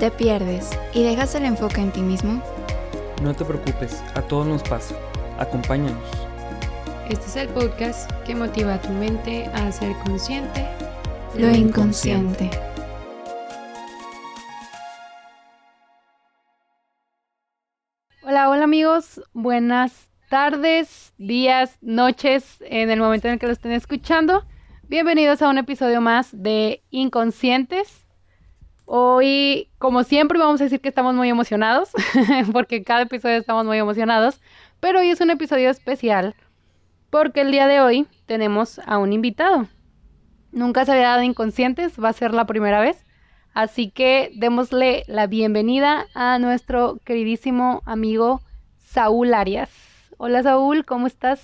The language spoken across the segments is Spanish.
¿Te pierdes y dejas el enfoque en ti mismo? No te preocupes, a todos nos pasa. Acompáñanos. Este es el podcast que motiva a tu mente a ser consciente Lo inconsciente. Hola, hola amigos, buenas tardes, días, noches, en el momento en el que lo estén escuchando. Bienvenidos a un episodio más de Inconscientes. Hoy, como siempre, vamos a decir que estamos muy emocionados, porque cada episodio estamos muy emocionados, pero hoy es un episodio especial, porque el día de hoy tenemos a un invitado. Nunca se había dado Inconscientes, va a ser la primera vez, así que démosle la bienvenida a nuestro queridísimo amigo Saúl Arias. Hola Saúl, ¿cómo estás?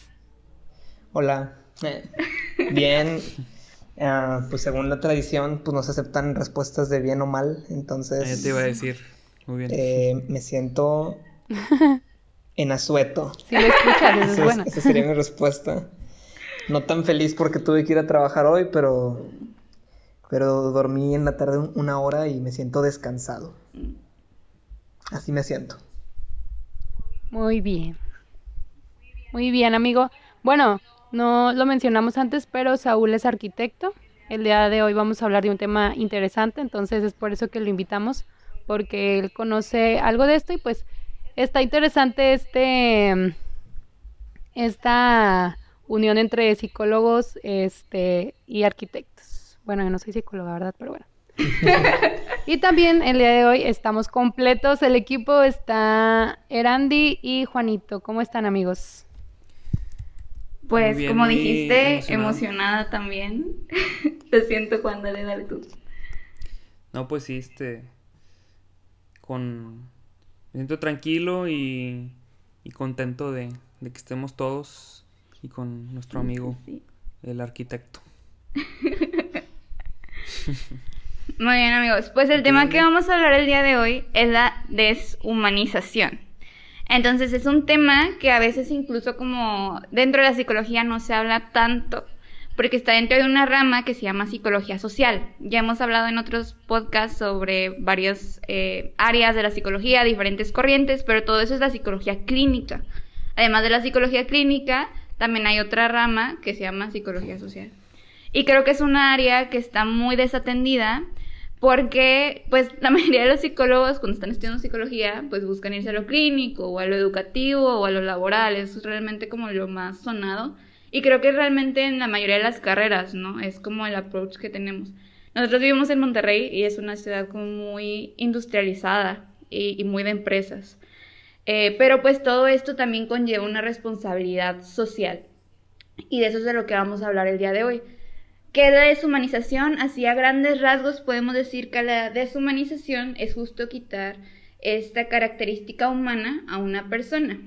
Hola, eh, bien. Ah, pues según la tradición, pues no se aceptan respuestas de bien o mal, entonces... Ya te iba a decir. Muy bien. eh, me siento en asueto. Si lo escuchas, eso es bueno. esa sería mi respuesta. No tan feliz porque tuve que ir a trabajar hoy, pero... Pero dormí en la tarde un- una hora y me siento descansado. Así me siento. Muy bien. Muy bien, amigo. Bueno, no lo mencionamos antes, pero Saúl es arquitecto. El día de hoy vamos a hablar de un tema interesante, entonces es por eso que lo invitamos, porque él conoce algo de esto y pues está interesante este esta unión entre psicólogos este y arquitectos. Bueno, yo no soy psicóloga, ¿verdad? Pero bueno. Y también el día de hoy estamos completos. El equipo está Erandi y Juanito. ¿Cómo están, amigos? Pues bien, como dijiste, emocionada también. Te siento Juan, dale, dale tú. No, pues sí, este. Con. Me siento tranquilo y. Y contento de, de que estemos todos y con nuestro amigo, Sí. el arquitecto. Muy bien, amigos. Pues el tema que vamos a hablar el día de hoy es la deshumanización. Entonces es un tema que a veces incluso como dentro de la psicología no se habla tanto porque está dentro de una rama que se llama psicología social. Ya hemos hablado en otros podcasts sobre varias eh, áreas de la psicología, diferentes corrientes, pero todo eso es la psicología clínica. Además de la psicología clínica, también hay otra rama que se llama psicología social. Y creo que es una área que está muy desatendida porque pues la mayoría de los psicólogos cuando están estudiando psicología pues buscan irse a lo clínico o a lo educativo o a lo laboral, eso es realmente como lo más sonado y creo que realmente en la mayoría de las carreras, ¿no? Es como el approach que tenemos. Nosotros vivimos en Monterrey y es una ciudad muy industrializada y, y muy de empresas. Eh, pero pues todo esto también conlleva una responsabilidad social. Y de eso es de lo que vamos a hablar el día de hoy. ¿Qué es la deshumanización? Así a grandes rasgos podemos decir que la deshumanización es justo quitar esta característica humana a una persona.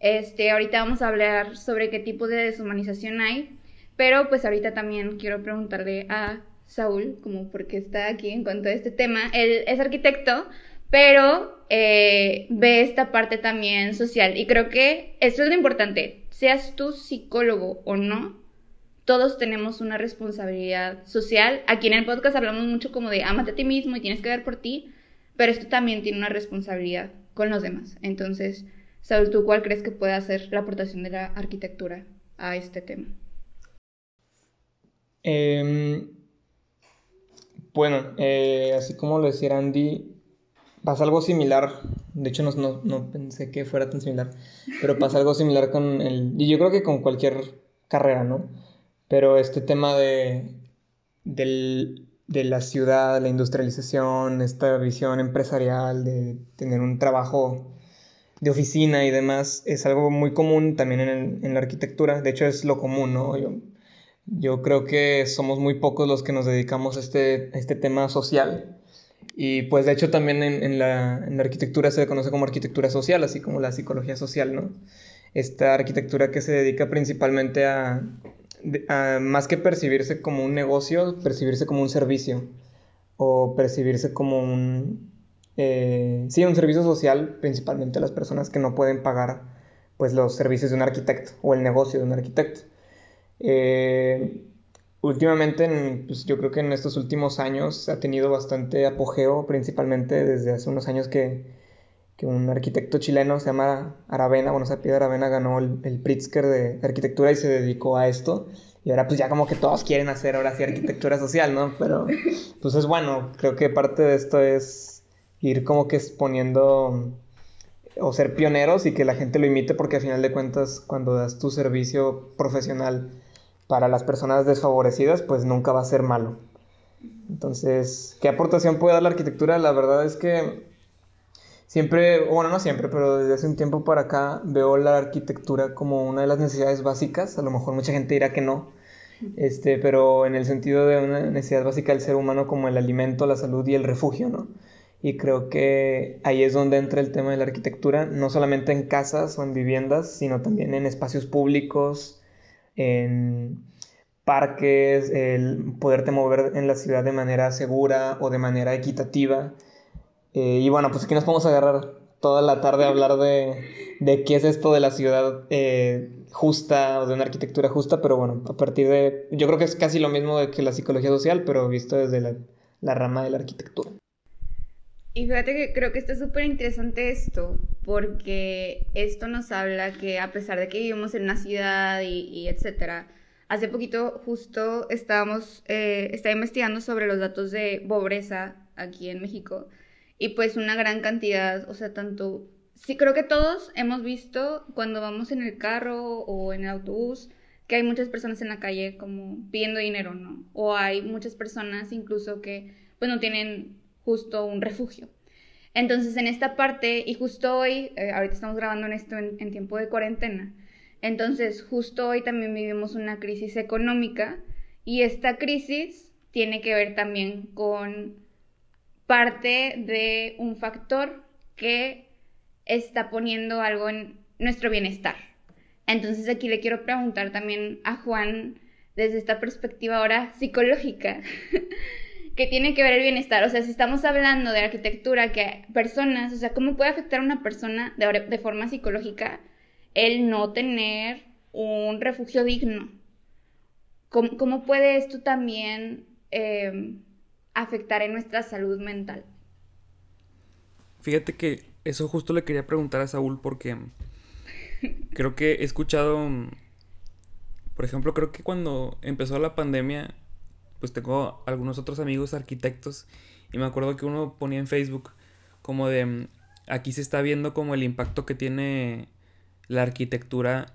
Este, ahorita vamos a hablar sobre qué tipos de deshumanización hay, pero pues ahorita también quiero preguntarle a Saúl, como por qué está aquí en cuanto a este tema. Él es arquitecto, pero eh, ve esta parte también social. Y creo que eso es lo importante. Seas tú psicólogo o no, todos tenemos una responsabilidad social. Aquí en el podcast hablamos mucho como de ámate a ti mismo y tienes que ver por ti, pero esto también tiene una responsabilidad con los demás. Entonces, Saúl, ¿tú cuál crees que puede ser la aportación de la arquitectura a este tema? Em, bueno, eh, así como lo decía Andy, pasa algo similar. De hecho, no- no pensé que fuera tan similar, pero pasa algo similar con el. Y yo creo que con cualquier carrera, ¿no? Pero este tema de, del- de la ciudad, la industrialización, esta visión empresarial de tener un trabajo de oficina y demás, es algo muy común también en, en la arquitectura. De hecho, es lo común, ¿no? Yo, yo creo que somos muy pocos los que nos dedicamos a este, este tema social. Y pues de hecho también en, en la, en la arquitectura se conoce como arquitectura social, así como la psicología social, ¿no? Esta arquitectura que se dedica principalmente a, a más que percibirse como un negocio, percibirse como un servicio o percibirse como un, eh, sí, un servicio social, principalmente a las personas que no pueden pagar pues los servicios de un arquitecto o el negocio de un arquitecto. Eh, últimamente, pues yo creo que en estos últimos años ha tenido bastante apogeo, principalmente desde hace unos años que, que un arquitecto chileno se llama Aravena, bueno, o Piedra Aravena ganó el, el Pritzker de arquitectura y se dedicó a esto. Y ahora pues ya como que todos quieren hacer ahora sí arquitectura social, ¿no? Pero pues es bueno, creo que parte de esto es ir como que exponiendo o ser pioneros y que la gente lo imite porque al final de cuentas cuando das tu servicio profesional para las personas desfavorecidas pues nunca va a ser malo. Entonces, ¿qué aportación puede dar la arquitectura? La verdad es que siempre, bueno, no siempre, pero desde hace un tiempo para acá veo la arquitectura como una de las necesidades básicas. A lo mejor mucha gente dirá que no, este, pero en el sentido de una necesidad básica del ser humano como el alimento, la salud y el refugio, ¿no? Y creo que ahí es donde entra el tema de la arquitectura, no solamente en casas o en viviendas, sino también en espacios públicos, en parques, el poderte mover en la ciudad de manera segura o de manera equitativa. Eh, y bueno, pues aquí nos podemos agarrar toda la tarde a hablar de, de qué es esto de la ciudad eh, justa o de una arquitectura justa, pero bueno, a partir de, yo creo que es casi lo mismo que la psicología social, pero visto desde la, la rama de la arquitectura. Y fíjate que creo que está súper interesante esto, porque esto nos habla que a pesar de que vivimos en una ciudad y, etcétera, hace poquito justo estábamos, eh, investigando sobre los datos de pobreza aquí en México y pues una gran cantidad, o sea, tanto, sí creo que todos hemos visto cuando vamos en el carro o en el autobús que hay muchas personas en la calle como pidiendo dinero, ¿no? O hay muchas personas incluso que pues no tienen justo un refugio. Entonces, en esta parte, y justo hoy, eh, ahorita estamos grabando en esto en, tiempo de cuarentena, entonces justo hoy también vivimos una crisis económica y esta crisis tiene que ver también con parte de un factor que está poniendo algo en nuestro bienestar. Entonces aquí le quiero preguntar también a Juan desde esta perspectiva ahora psicológica. que tiene que ver el bienestar. O sea, si estamos hablando de arquitectura, que personas, o sea, ¿cómo puede afectar a una persona de, forma psicológica el no tener un refugio digno? ¿Cómo, cómo puede esto también em, afectar en nuestra salud mental? Fíjate que eso justo le quería preguntar a Saúl porque creo que he escuchado, por ejemplo, creo que cuando empezó la pandemia pues tengo algunos otros amigos arquitectos y me acuerdo que uno ponía en Facebook como de aquí se está viendo como el impacto que tiene la arquitectura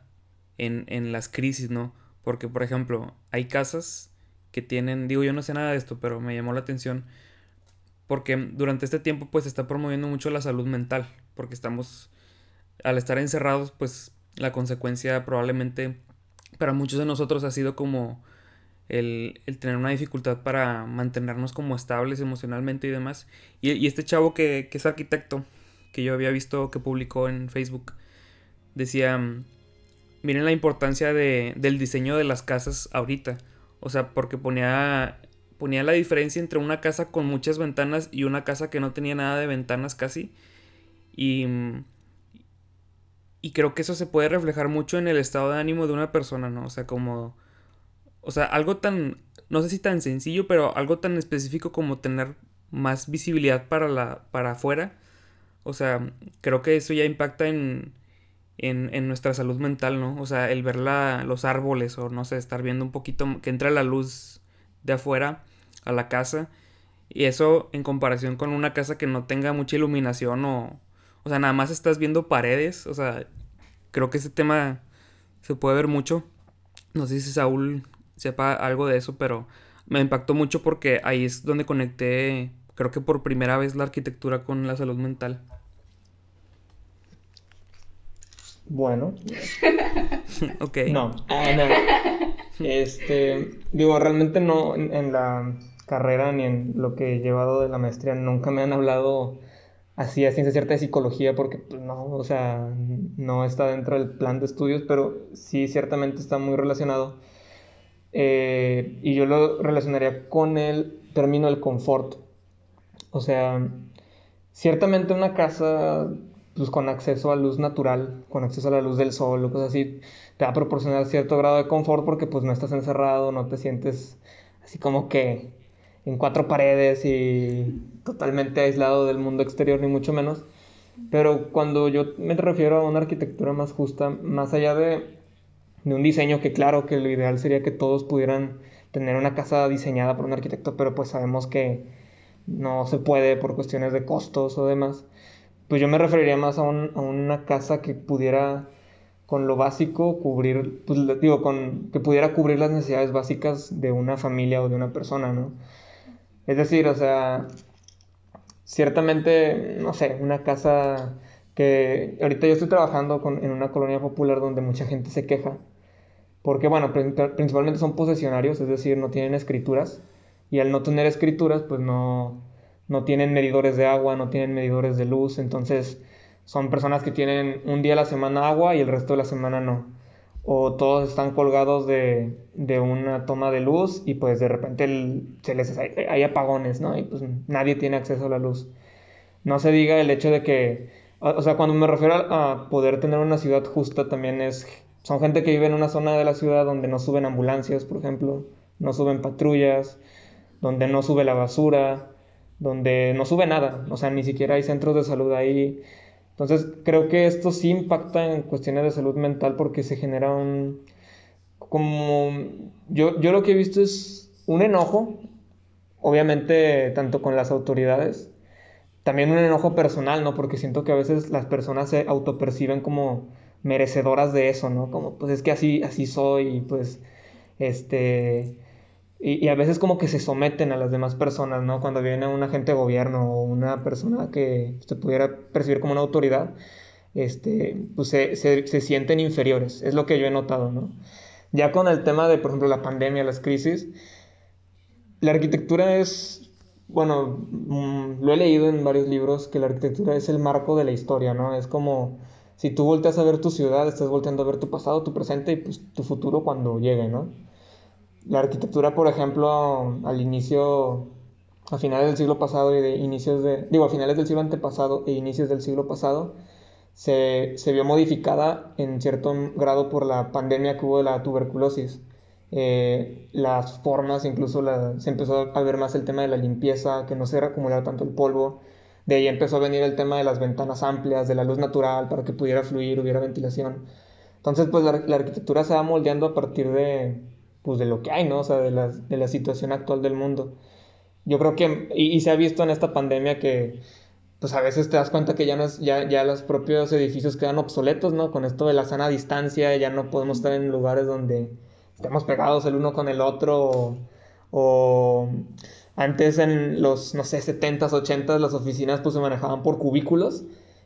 en, en las crisis, ¿no? Porque, por ejemplo, hay casas que tienen, digo, yo no sé nada de esto, pero me llamó la atención porque durante este tiempo pues se está promoviendo mucho la salud mental, porque estamos, al estar encerrados, pues la consecuencia probablemente para muchos de nosotros ha sido como el, tener una dificultad para mantenernos como estables emocionalmente y demás. Y, este chavo que, es arquitecto, que yo había visto que publicó en Facebook, decía, mm, miren la importancia de, del diseño de las casas ahorita. O sea, porque ponía, ponía la diferencia entre una casa con muchas ventanas y una casa que no tenía nada de ventanas casi. Y, y creo que eso se puede reflejar mucho en el estado de ánimo de una persona, ¿no? O sea, como o sea, algo tan, no sé si tan sencillo, pero algo tan específico como tener más visibilidad para la, para afuera. O sea, creo que eso ya impacta en, en, en nuestra salud mental, ¿no? O sea, el ver la, los árboles o no sé, estar viendo un poquito, que entra la luz de afuera a la casa. Y eso en comparación con una casa que no tenga mucha iluminación o... O sea, nada más estás viendo paredes. O sea, creo que ese tema se puede ver mucho. No sé si Saúl sepa algo de eso, pero me impactó mucho porque ahí es donde conecté, creo que por primera vez, la arquitectura con la salud mental. Bueno. ok. No, ah, no. Este, digo, realmente no en, la carrera ni en lo que he llevado de la maestría nunca me han hablado así a ciencia cierta de psicología porque pues, no, o sea, no está dentro del plan de estudios, pero sí ciertamente está muy relacionado eh, y yo lo relacionaría con el término del confort. O sea, ciertamente una casa pues con acceso a luz natural, con acceso a la luz del sol o cosas así, te va a proporcionar cierto grado de confort porque pues no estás encerrado, no te sientes así como que en cuatro paredes y totalmente aislado del mundo exterior, ni mucho menos. Pero cuando yo me refiero a una arquitectura más justa, más allá de, de un diseño que claro que lo ideal sería que todos pudieran tener una casa diseñada por un arquitecto, pero pues sabemos que no se puede por cuestiones de costos o demás. Pues yo me referiría más a, un, a una casa que pudiera con lo básico cubrir, pues digo, con que pudiera cubrir las necesidades básicas de una familia o de una persona, ¿no? Es decir, o sea, ciertamente, no sé, una casa que ahorita yo estoy trabajando en una colonia popular donde mucha gente se queja, porque bueno, principalmente son posesionarios, es decir, no tienen escrituras, y al no tener escrituras, pues no, no tienen medidores de agua, no tienen medidores de luz, entonces son personas que tienen un día a la semana agua y el resto de la semana no o todos están colgados de, de, una toma de luz y pues de repente se les hay, apagones, ¿no? Y pues nadie tiene acceso a la luz. No se diga el hecho de que, o, sea, cuando me refiero a, poder tener una ciudad justa también es, son gente que vive en una zona de la ciudad donde no suben ambulancias, por ejemplo, no suben patrullas, donde no sube la basura, donde no sube nada, o sea, ni siquiera hay centros de salud ahí entonces, creo que esto sí impacta en cuestiones de salud mental porque se genera un... como... Yo, yo lo que he visto es un enojo, obviamente tanto con las autoridades, también un enojo personal, ¿no? Porque siento que a veces las personas se autoperciben como merecedoras de eso, ¿no? Como, pues es que así, así soy y pues, este y, a veces como que se someten a las demás personas, ¿no? Cuando viene un agente de gobierno o una persona que se pudiera percibir como una autoridad, este, pues se, se, sienten inferiores, es lo que yo he notado, ¿no? Ya con el tema de, por ejemplo, la pandemia, las crisis, la arquitectura es, bueno, mm, lo he leído en varios libros, que la arquitectura es el marco de la historia, ¿no? Es como si tú volteas a ver tu ciudad, estás volteando a ver tu pasado, tu presente y pues tu futuro cuando llegue, ¿no? La arquitectura, por ejemplo, al inicio, a finales del siglo pasado y de inicios de, digo, a finales del siglo antepasado e inicios del siglo pasado, se, se vio modificada en cierto grado por la pandemia que hubo de la tuberculosis. Eh, las formas, incluso se empezó a ver más el tema de la limpieza, que no se acumular tanto el polvo. De ahí empezó a venir el tema de las ventanas amplias, de la luz natural, para que pudiera fluir, hubiera ventilación. Entonces, pues la, la arquitectura se va moldeando a partir de, pues de lo que hay, ¿no? O sea, de la, de la situación actual del mundo. Yo creo que, y, se ha visto en esta pandemia que, pues a veces te das cuenta que ya, no es, ya, ya los propios edificios quedan obsoletos, ¿no? Con esto de la sana distancia, ya no podemos estar en lugares donde estemos pegados el uno con el otro, o, antes en los, no sé, 70s, 80s, las oficinas pues se manejaban por cubículos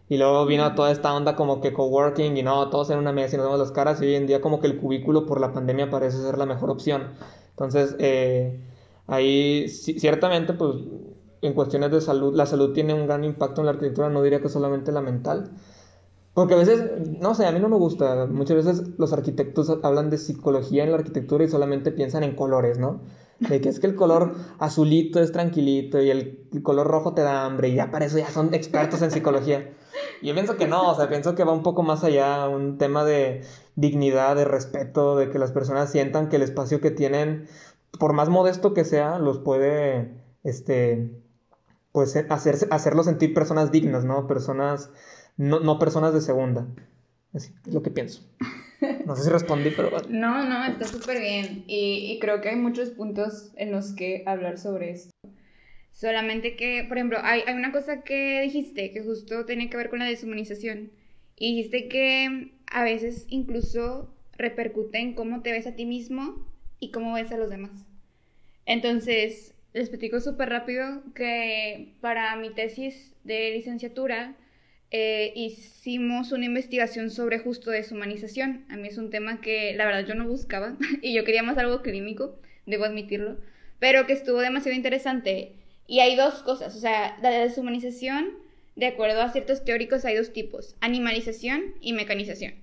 y luego vino toda esta onda como que coworking y no, todos en una mesa y nos vemos las caras y hoy en día como que el cubículo por la pandemia parece ser la mejor opción. Entonces, eh, ahí ciertamente pues en cuestiones de salud, la salud tiene un gran impacto en la arquitectura, no diría que solamente la mental. Porque a veces, no sé, a mí no me gusta. Muchas veces los arquitectos hablan de psicología en la arquitectura y solamente piensan en colores, ¿no? De que es que el color azulito es tranquilito y el, el color rojo te da hambre y ya para eso ya son expertos en psicología. Yo pienso que no, o sea, pienso que va un poco más allá, un tema de dignidad, de respeto, de que las personas sientan que el espacio que tienen, por más modesto que sea, los puede, este, pues hacer, hacerlo sentir personas dignas, ¿no? Personas, no, no personas de segunda. Así es lo que pienso. No sé si respondí, pero... No, no, está súper bien. Y, y creo que hay muchos puntos en los que hablar sobre esto. Solamente que, por ejemplo, hay, hay una cosa que dijiste que justo tiene que ver con la deshumanización. Y dijiste que a veces incluso repercute en cómo te ves a ti mismo y cómo ves a los demás. Entonces, les platico súper rápido que para mi tesis de licenciatura eh, hicimos una investigación sobre justo deshumanización. A mí es un tema que la verdad yo no buscaba y yo quería más algo clínico, debo admitirlo, pero que estuvo demasiado interesante y hay dos cosas, o sea, la deshumanización, de acuerdo a ciertos teóricos, hay dos tipos, animalización y mecanización.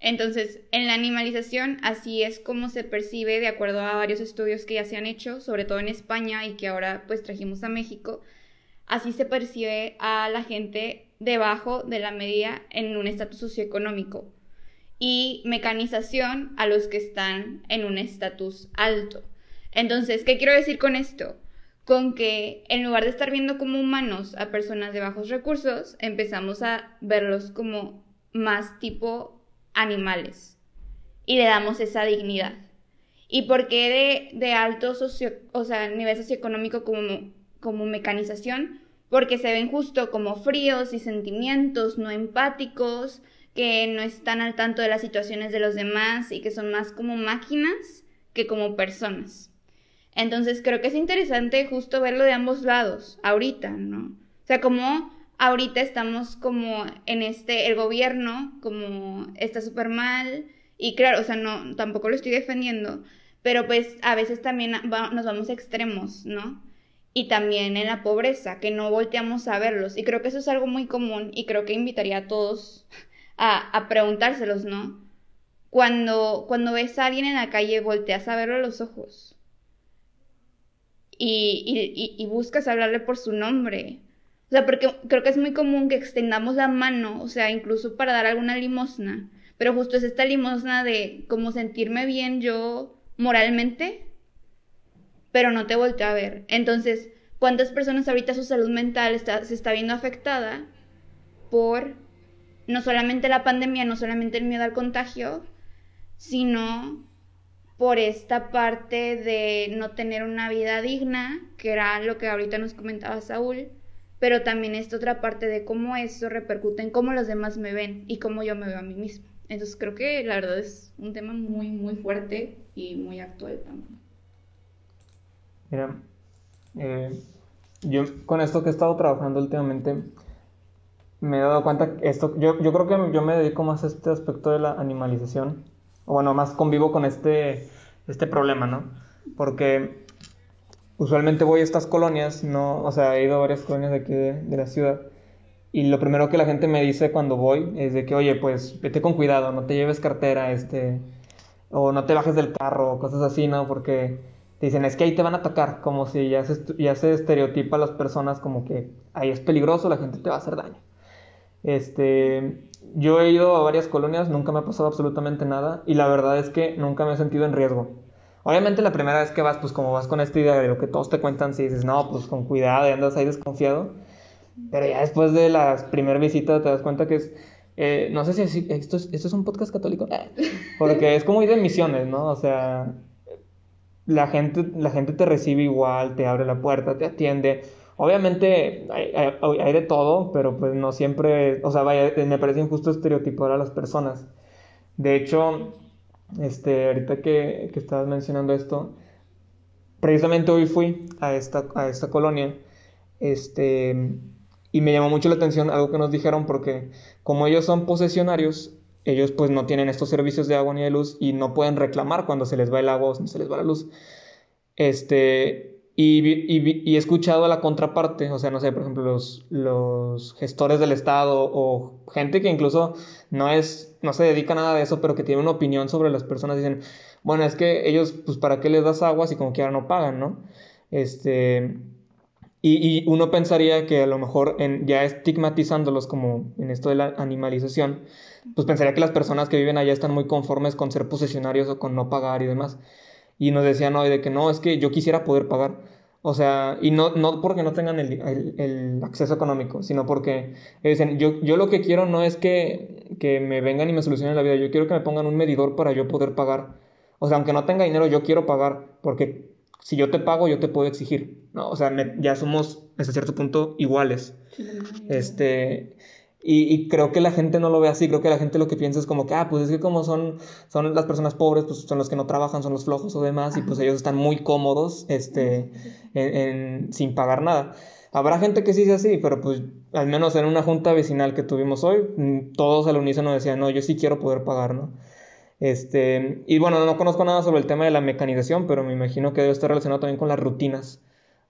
Entonces, en la animalización, así es como se percibe, de acuerdo a varios estudios que ya se han hecho, sobre todo en España y que ahora pues trajimos a México, así se percibe a la gente debajo de la media en un estatus socioeconómico y mecanización a los que están en un estatus alto. Entonces, ¿qué quiero decir con esto? Con que en lugar de estar viendo como humanos a personas de bajos recursos, empezamos a verlos como más tipo animales y le damos esa dignidad. ¿Y por qué de, alto socio, o sea, nivel socioeconómico como, como mecanización? Porque se ven justo como fríos y sentimientos, no empáticos, que no están al tanto de las situaciones de los demás y que son más como máquinas que como personas. Entonces creo que es interesante justo verlo de ambos lados, ahorita, ¿no? O sea, como ahorita estamos como en este, el gobierno como está súper mal y claro, o sea, no, tampoco lo estoy defendiendo, pero pues a veces también nos vamos a extremos, ¿no? Y también en la pobreza, que no volteamos a verlos. Y creo que eso es algo muy común y creo que invitaría a todos a, a preguntárselos, ¿no? Cuando, cuando ves a alguien en la calle, volteas a verlo a los ojos. Y, buscas hablarle por su nombre. O sea, porque creo que es muy común que extendamos la mano, o sea, incluso para dar alguna limosna. Pero justo es esta limosna de como sentirme bien yo moralmente, pero no te volteo a ver. Entonces, ¿cuántas personas ahorita su salud mental está, se está viendo afectada por no solamente la pandemia, no solamente el miedo al contagio, sino por esta parte de no tener una vida digna, que era lo que ahorita nos comentaba Saúl, pero también esta otra parte de cómo eso repercute en cómo los demás me ven y cómo yo me veo a mí mismo. Entonces creo que la verdad es un tema muy, muy fuerte y muy actual también. Mira, eh, yo con esto que he estado trabajando últimamente, me he dado cuenta que esto, yo, yo creo que yo me dedico más a este aspecto de la animalización, o bueno, más convivo con este, este problema, ¿no? Porque usualmente voy a estas colonias, ¿no? O sea, he ido a varias colonias de aquí de, de la ciudad, y lo primero que la gente me dice cuando voy es de que, oye, pues vete con cuidado, no te lleves cartera, este, o no te bajes del carro, cosas así, ¿no? Porque te dicen, es que ahí te van a atacar, como si ya se, ya se estereotipa a las personas como que ahí es peligroso, la gente te va a hacer daño. Este, yo he ido a varias colonias, nunca me ha pasado absolutamente nada y la verdad es que nunca me he sentido en riesgo. Obviamente la primera vez que vas, pues como vas con esta idea de lo que todos te cuentan, si dices, no, pues con cuidado y andas ahí desconfiado, pero ya después de las primeras visitas te das cuenta que es, eh, no sé si esto es, esto es un podcast católico, porque es como ir de misiones, ¿no? O sea, la gente, la gente te recibe igual, te abre la puerta, te atiende Obviamente hay, de todo, pero pues no siempre, o sea, vaya, me parece injusto estereotipar a las personas. De hecho, este, ahorita que, que estabas mencionando esto, precisamente hoy fui a esta, a esta colonia, este, y me llamó mucho la atención algo que nos dijeron porque como ellos son posesionarios, ellos pues no tienen estos servicios de agua ni de luz y no pueden reclamar cuando se les va el agua o se les va la luz. Este, y, he escuchado a la contraparte, o sea, no sé, por ejemplo, los, los gestores del Estado o gente que incluso no es, no se dedica a nada de eso, pero que tiene una opinión sobre las personas, dicen, bueno, es que ellos, pues, ¿para qué les das agua si como quiera no pagan, no? Este, y, uno pensaría que a lo mejor en, ya estigmatizándolos como en esto de la animalización, pues pensaría que las personas que viven allá están muy conformes con ser posesionarios o con no pagar y demás y nos decían hoy de que no, es que yo quisiera poder pagar. O sea, y no, no porque no tengan el, el, acceso económico, sino porque dicen, yo, yo lo que quiero no es que, que, me vengan y me solucionen la vida, yo quiero que me pongan un medidor para yo poder pagar. O sea, aunque no tenga dinero, yo quiero pagar, porque si yo te pago, yo te puedo exigir, ¿no? O sea, ya somos, hasta cierto punto, iguales. Este, y, creo que la gente no lo ve así, creo que la gente lo que piensa es como que, ah, pues es que como son, son las personas pobres, pues son los que no trabajan, son los flojos o demás, y pues ellos están muy cómodos este, en, sin pagar nada. Habrá gente que sí sea así, pero pues al menos en una junta vecinal que tuvimos hoy, mm, todos al unísono decían, no, yo sí quiero poder pagar, ¿no? Este, y bueno, no conozco nada sobre el tema de la mecanización, pero me imagino que debe estar relacionado también con las rutinas.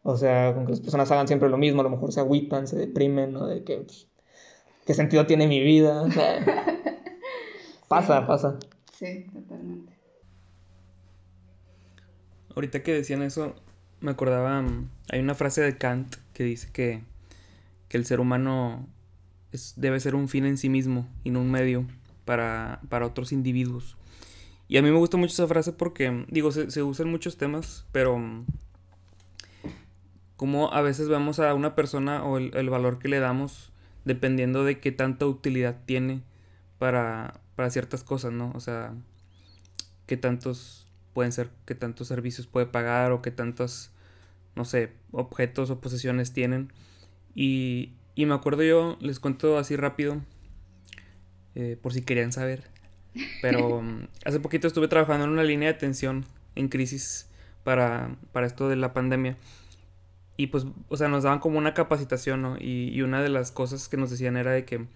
O sea, con que las personas hagan siempre lo mismo, a lo mejor se agüitan, se deprimen, ¿no? De que pues, ¿Qué sentido tiene mi vida? pasa, pasa. Sí, totalmente. Ahorita que decían eso, me acordaba, mm, hay una frase de Kant que dice que, que el ser humano es, debe ser un fin en sí mismo y no un medio para, para otros individuos. Y a mí me gusta mucho esa frase porque, digo, se, se usa en muchos temas, pero como a veces vemos a una persona o el, el, valor que le damos dependiendo de qué tanta utilidad tiene para, para ciertas cosas, ¿no? O sea, qué tantos pueden ser, qué tantos servicios puede pagar o qué tantos, no sé, objetos o posesiones tienen. Y, y me acuerdo yo, les cuento así rápido, eh, por si querían saber. Pero hace poquito estuve trabajando en una línea de atención en crisis para, para esto de la pandemia. Y pues, o sea, nos daban como una capacitación, ¿no? Y, y, una de las cosas que nos decían era de que,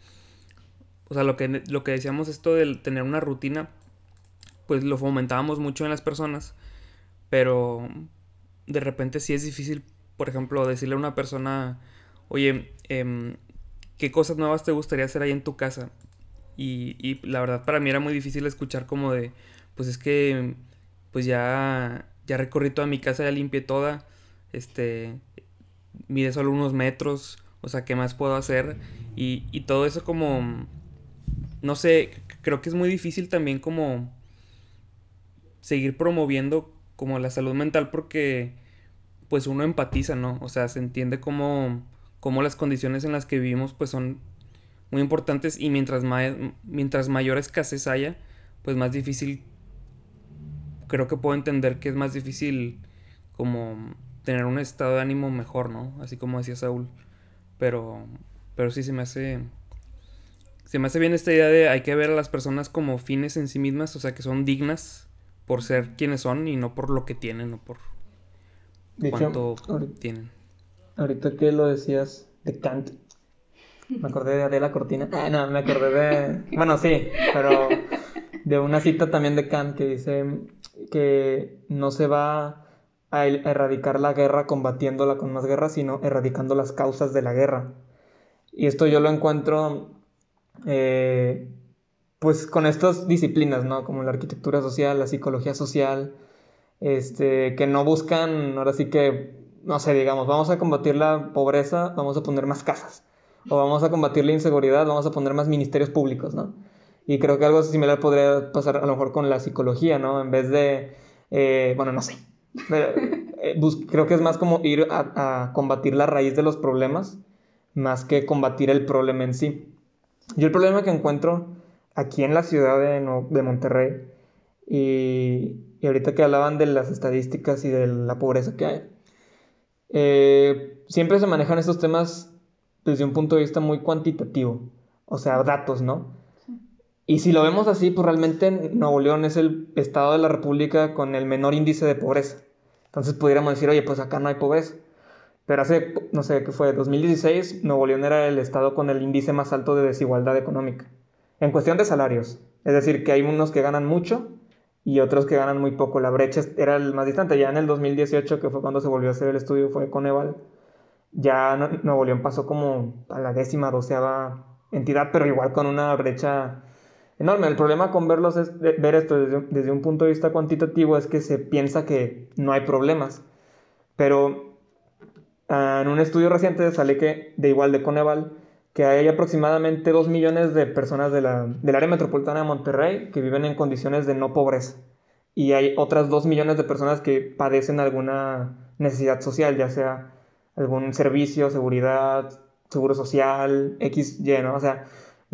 o sea, lo que, lo que decíamos esto de tener una rutina, pues lo fomentábamos mucho en las personas, pero de repente sí es difícil, por ejemplo, decirle a una persona, oye, eh, ¿qué cosas nuevas te gustaría hacer ahí en tu casa? Y, y, la verdad para mí era muy difícil escuchar como de, pues es que, pues ya, ya recorrí toda mi casa, ya limpié toda, este, mide solo unos metros, o sea, ¿qué más puedo hacer? Y, y todo eso como, no sé, creo que es muy difícil también como seguir promoviendo como la salud mental porque pues uno empatiza, ¿no? O sea, se entiende como, como las condiciones en las que vivimos pues son muy importantes y mientras, ma mientras mayor escasez haya, pues más difícil, creo que puedo entender que es más difícil como tener un estado de ánimo mejor, ¿no? Así como decía Saúl. Pero, pero sí se me hace, se me hace bien esta idea de hay que ver a las personas como fines en sí mismas, o sea, que son dignas por ser quienes son y no por lo que tienen o por De cuánto hecho, ahorita, tienen. ahorita que lo decías de Kant, me acordé de Adela Cortina. Ah, no, me acordé de. Bueno, sí, pero de una cita también de Kant que dice que no se va a erradicar la guerra combatiéndola con más guerra, sino erradicando las causas de la guerra. Y esto yo lo encuentro eh, pues con estas disciplinas, ¿no? Como la arquitectura social, la psicología social, este, que no buscan, ahora sí que, no sé, digamos, vamos a combatir la pobreza, vamos a poner más casas o vamos a combatir la inseguridad, vamos a poner más ministerios públicos, ¿no? Y creo que algo similar podría pasar a lo mejor con la psicología, ¿no? En vez de, eh, bueno, no sé, creo que es más como ir a, a, combatir la raíz de los problemas, más que combatir el problema en sí. Yo el problema que encuentro aquí en la ciudad de, Monterrey, y, y, ahorita que hablaban de las estadísticas y de la pobreza que hay, eh, siempre se manejan estos temas desde un punto de vista muy cuantitativo, o sea, datos, ¿no? Y si lo vemos así, pues realmente Nuevo León es el estado de la República con el menor índice de pobreza. Entonces pudiéramos decir, oye, pues acá no hay pobreza. Pero hace, no sé, ¿qué fue? 2016, Nuevo León era el estado con el índice más alto de desigualdad económica. En cuestión de salarios. Es decir, que hay unos que ganan mucho y otros que ganan muy poco. La brecha era el más distante. Ya en el 2018, que fue cuando se volvió a hacer el estudio, fue Coneval ya Nuevo León pasó como a la décima, doceava entidad, pero igual con una brecha enorme. El problema con verlos es ver esto desde, un punto de vista cuantitativo es que se piensa que no hay problemas. Pero uh, en un estudio reciente sale que, de igual de Coneval, que hay aproximadamente 2 millones de personas de la, del área metropolitana de Monterrey que viven en condiciones de no pobreza. Y hay otras 2 millones de personas que padecen alguna necesidad social, ya sea algún servicio, seguridad, seguro social, X, Y, ¿no? O sea,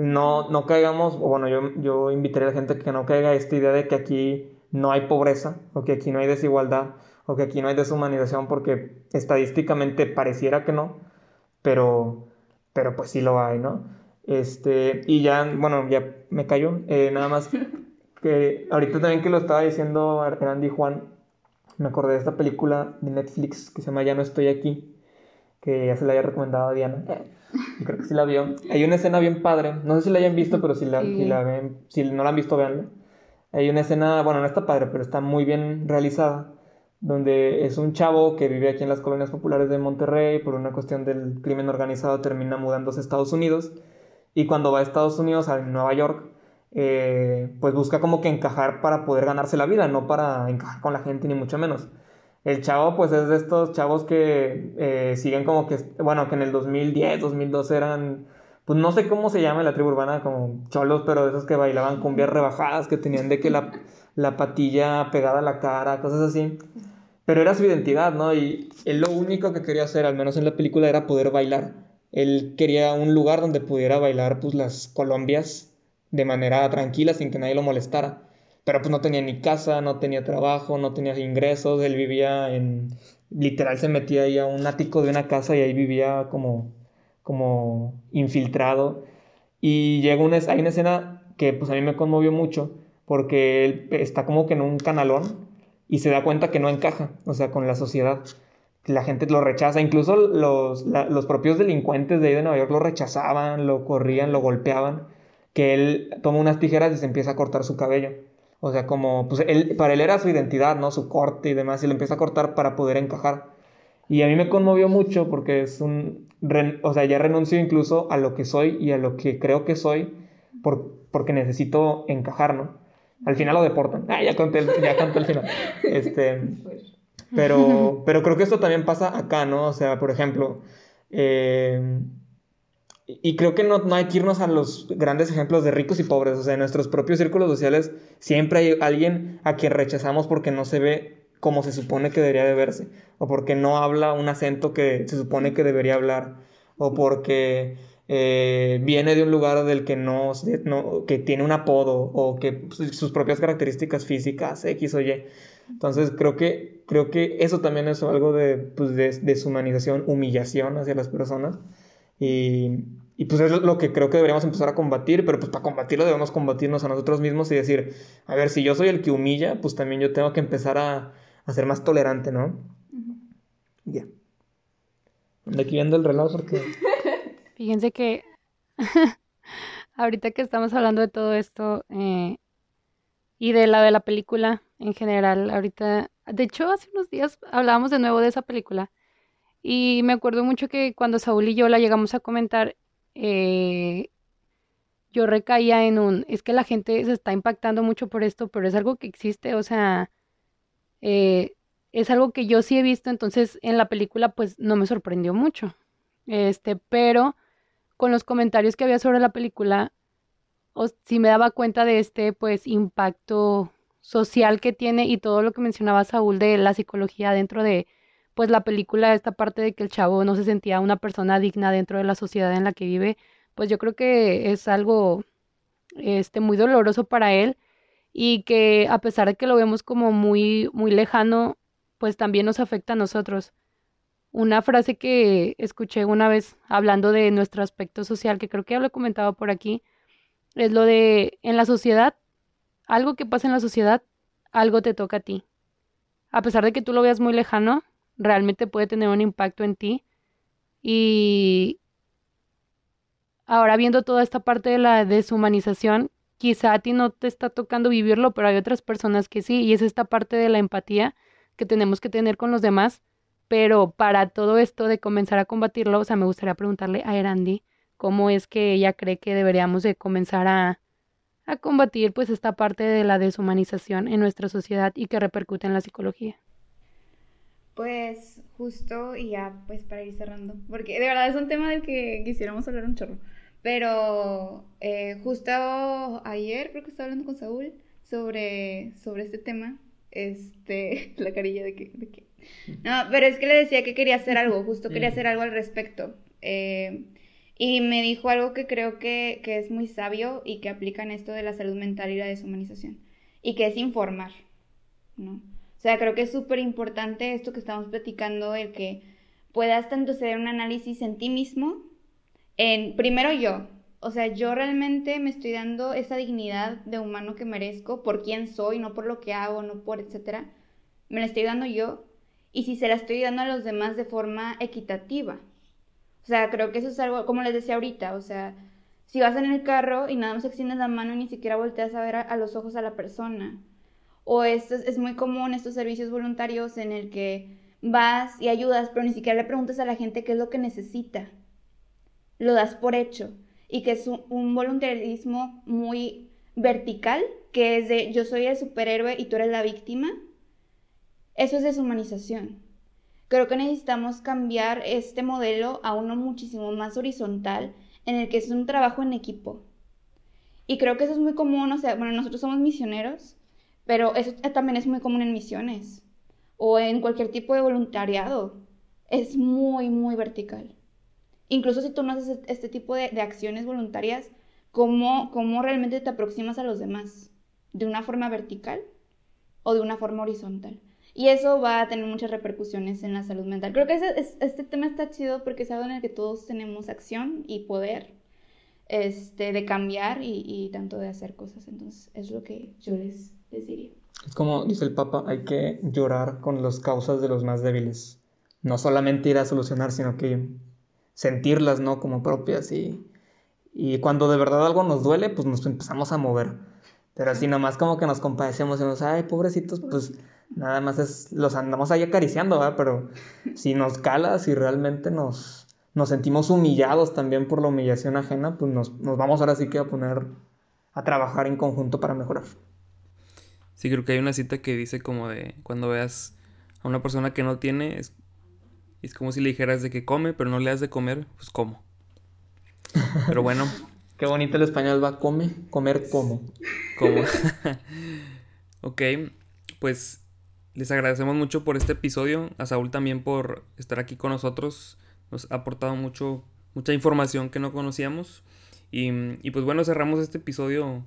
no, no caigamos, o bueno, yo, yo invitaría a la gente que no caiga a esta idea de que aquí no hay pobreza, o que aquí no hay desigualdad, o que aquí no hay deshumanización, porque estadísticamente pareciera que no, pero, pero pues sí lo hay, ¿no? Este, y ya, bueno, ya me cayó, eh, nada más que ahorita también que lo estaba diciendo Andy Juan, me acordé de esta película de Netflix que se llama Ya no estoy aquí, que ya se la haya recomendado a Diana. Creo que sí la vio. Hay una escena bien padre. No sé si la hayan visto, pero si la, sí. si la ven, si no la han visto, véanla. Hay una escena, bueno, no está padre, pero está muy bien realizada. Donde es un chavo que vive aquí en las colonias populares de Monterrey. Por una cuestión del crimen organizado, termina mudándose a Estados Unidos. Y cuando va a Estados Unidos, a Nueva York, eh, pues busca como que encajar para poder ganarse la vida, no para encajar con la gente, ni mucho menos. El chavo, pues es de estos chavos que eh, siguen como que, bueno, que en el 2010, 2012 eran pues no sé cómo se llama la tribu urbana, como cholos, pero de esos que bailaban cumbias rebajadas, que tenían de que la, la patilla pegada a la cara, cosas así. Pero era su identidad, ¿no? Y él lo único que quería hacer, al menos en la película, era poder bailar. Él quería un lugar donde pudiera bailar pues las colombias de manera tranquila, sin que nadie lo molestara. Pero pues no tenía ni casa, no tenía trabajo, no tenía ingresos, él vivía en... Literal se metía ahí a un ático de una casa y ahí vivía como, como infiltrado. Y llega una, hay una escena que pues a mí me conmovió mucho, porque él está como que en un canalón y se da cuenta que no encaja, o sea, con la sociedad. La gente lo rechaza, incluso los, los propios delincuentes de ahí de Nueva York lo rechazaban, lo corrían, lo golpeaban, que él toma unas tijeras y se empieza a cortar su cabello. O sea, como, pues él, para él era su identidad, ¿no? Su corte y demás, y lo empieza a cortar para poder encajar. Y a mí me conmovió mucho porque es un, o sea, ya renuncio incluso a lo que soy y a lo que creo que soy por, porque necesito encajar, ¿no? Al final lo deportan. Ah, ya conté el, ya conté el final. Este, pero, pero creo que esto también pasa acá, ¿no? O sea, por ejemplo, eh, y creo que no, no, hay que irnos a los grandes ejemplos de ricos y pobres. O sea, en nuestros propios círculos sociales siempre hay alguien a quien rechazamos porque no se ve como se supone que debería de verse. O porque no habla un acento que se supone que debería hablar. O porque eh, viene de un lugar del que no, que tiene un apodo o que sus propias características físicas, X o Y. Entonces creo que, creo que eso también es algo de, pues, de deshumanización, humillación hacia las personas. Y, y, pues es lo que creo que deberíamos empezar a combatir, pero pues para combatirlo debemos combatirnos a nosotros mismos y decir, a ver, si yo soy el que humilla, pues también yo tengo que empezar a, a ser más tolerante, ¿no? Ya. Yeah. aquí viendo el reloj porque... Fíjense que ahorita que estamos hablando de todo esto eh, y de la de la película en general, ahorita, de hecho hace unos días hablábamos de nuevo de esa película y me acuerdo mucho que cuando Saúl y yo la llegamos a comentar, eh, yo recaía en un, es que la gente se está impactando mucho por esto, pero es algo que existe, o sea, eh, es algo que yo sí he visto, entonces en la película pues no me sorprendió mucho. Este, pero con los comentarios que había sobre la película, si me daba cuenta de este pues impacto social que tiene y todo lo que mencionaba Saúl de la psicología dentro de pues la película, esta parte de que el chavo no se sentía una persona digna dentro de la sociedad en la que vive, pues yo creo que es algo este muy doloroso para él y que a pesar de que lo vemos como muy muy lejano, pues también nos afecta a nosotros. Una frase que escuché una vez hablando de nuestro aspecto social, que creo que ya lo he comentado por aquí, es lo de en la sociedad, algo que pasa en la sociedad, algo te toca a ti. A pesar de que tú lo veas muy lejano, realmente puede tener un impacto en ti. Y ahora viendo toda esta parte de la deshumanización, quizá a ti no te está tocando vivirlo, pero hay otras personas que sí, y es esta parte de la empatía que tenemos que tener con los demás pero para todo esto de comenzar a combatirlo, o sea, me gustaría preguntarle a Erandi cómo es que ella cree que deberíamos de comenzar a, a combatir pues esta parte de la deshumanización en nuestra sociedad y que repercute en la psicología. Pues justo y ya pues para ir cerrando, porque de verdad es un tema del que quisiéramos hablar un chorro, pero eh, justo ayer creo que estaba hablando con Saúl sobre, sobre este tema, este, la carilla de que, de que no, pero es que le decía que quería hacer algo, justo quería hacer algo al respecto. Eh, y me dijo algo que creo que, que, es muy sabio y que aplica en esto de la salud mental y la deshumanización. Y que es informar, ¿no? O sea, creo que es súper importante esto que estamos platicando, el que puedas tanto hacer un análisis en ti mismo, en primero yo, o sea, yo realmente me estoy dando esa dignidad de humano que merezco por quién soy, no por lo que hago, no por etcétera. Me la estoy dando yo y si se la estoy dando a los demás de forma equitativa. O sea, creo que eso es algo, como les decía ahorita, o sea, si vas en el carro y nada más extiendes la mano y ni siquiera volteas a ver a, los ojos a la persona. O esto es, muy común estos servicios voluntarios en el que vas y ayudas, pero ni siquiera le preguntas a la gente qué es lo que necesita. Lo das por hecho. Y que es un, un voluntarismo muy vertical, que es de yo soy el superhéroe y tú eres la víctima eso es deshumanización. Creo que necesitamos cambiar este modelo a uno muchísimo más horizontal, en el que es un trabajo en equipo. Y creo que eso es muy común, o sea, bueno, nosotros somos misioneros, pero eso también es muy común en misiones o en cualquier tipo de voluntariado. Es muy, muy vertical. Incluso si tú no haces este tipo de, acciones voluntarias, ¿cómo, ¿cómo realmente te aproximas a los demás? ¿De una forma vertical o de una forma horizontal? Y eso va a tener muchas repercusiones en la salud mental. Creo que este tema está chido porque es algo en el que todos tenemos acción y poder este, de cambiar y, y tanto de hacer cosas. Entonces, es lo que yo les, Es como dice el Papa, hay que llorar con las causas de los más débiles. No solamente ir a solucionar, sino que sentirlas, ¿no? Como propias y, y cuando de verdad algo nos duele, pues nos empezamos a mover. Pero así nomás como que nos compadecemos y nos, ay, pobrecitos, pues nada más es, los andamos ahí acariciando, ¿verdad? Pero si nos cala, si realmente nos, nos sentimos humillados también por la humillación ajena, pues nos, nos vamos ahora sí que a poner a trabajar en conjunto para mejorar. Sí, creo que hay una cita que dice como de cuando veas a una persona que no tiene, es, es como si le dijeras de que come, pero no le das de comer, pues como. Pero bueno. Qué bonito el español va, come, comer como. Como. ok, pues les agradecemos mucho por este episodio. A Saúl también por estar aquí con nosotros. Nos ha aportado mucho, mucha información que no conocíamos. Y, y pues bueno, cerramos este episodio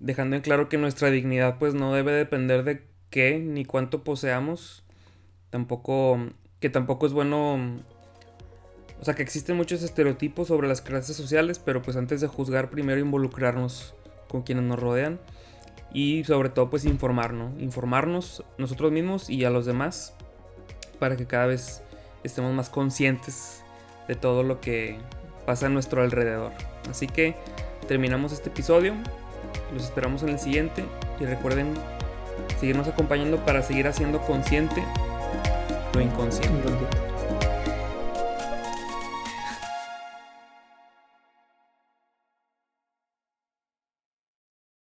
dejando en claro que nuestra dignidad pues no debe depender de qué ni cuánto poseamos. Tampoco, que tampoco es bueno... O sea, que existen muchos estereotipos sobre las clases sociales, pero pues antes de juzgar, primero involucrarnos con quienes nos rodean y sobre todo pues informarnos, informarnos nosotros mismos y a los demás para que cada vez estemos más conscientes de todo lo que pasa a nuestro alrededor. Así que terminamos este episodio, los esperamos en el siguiente y recuerden seguirnos acompañando para seguir haciendo consciente lo inconsciente.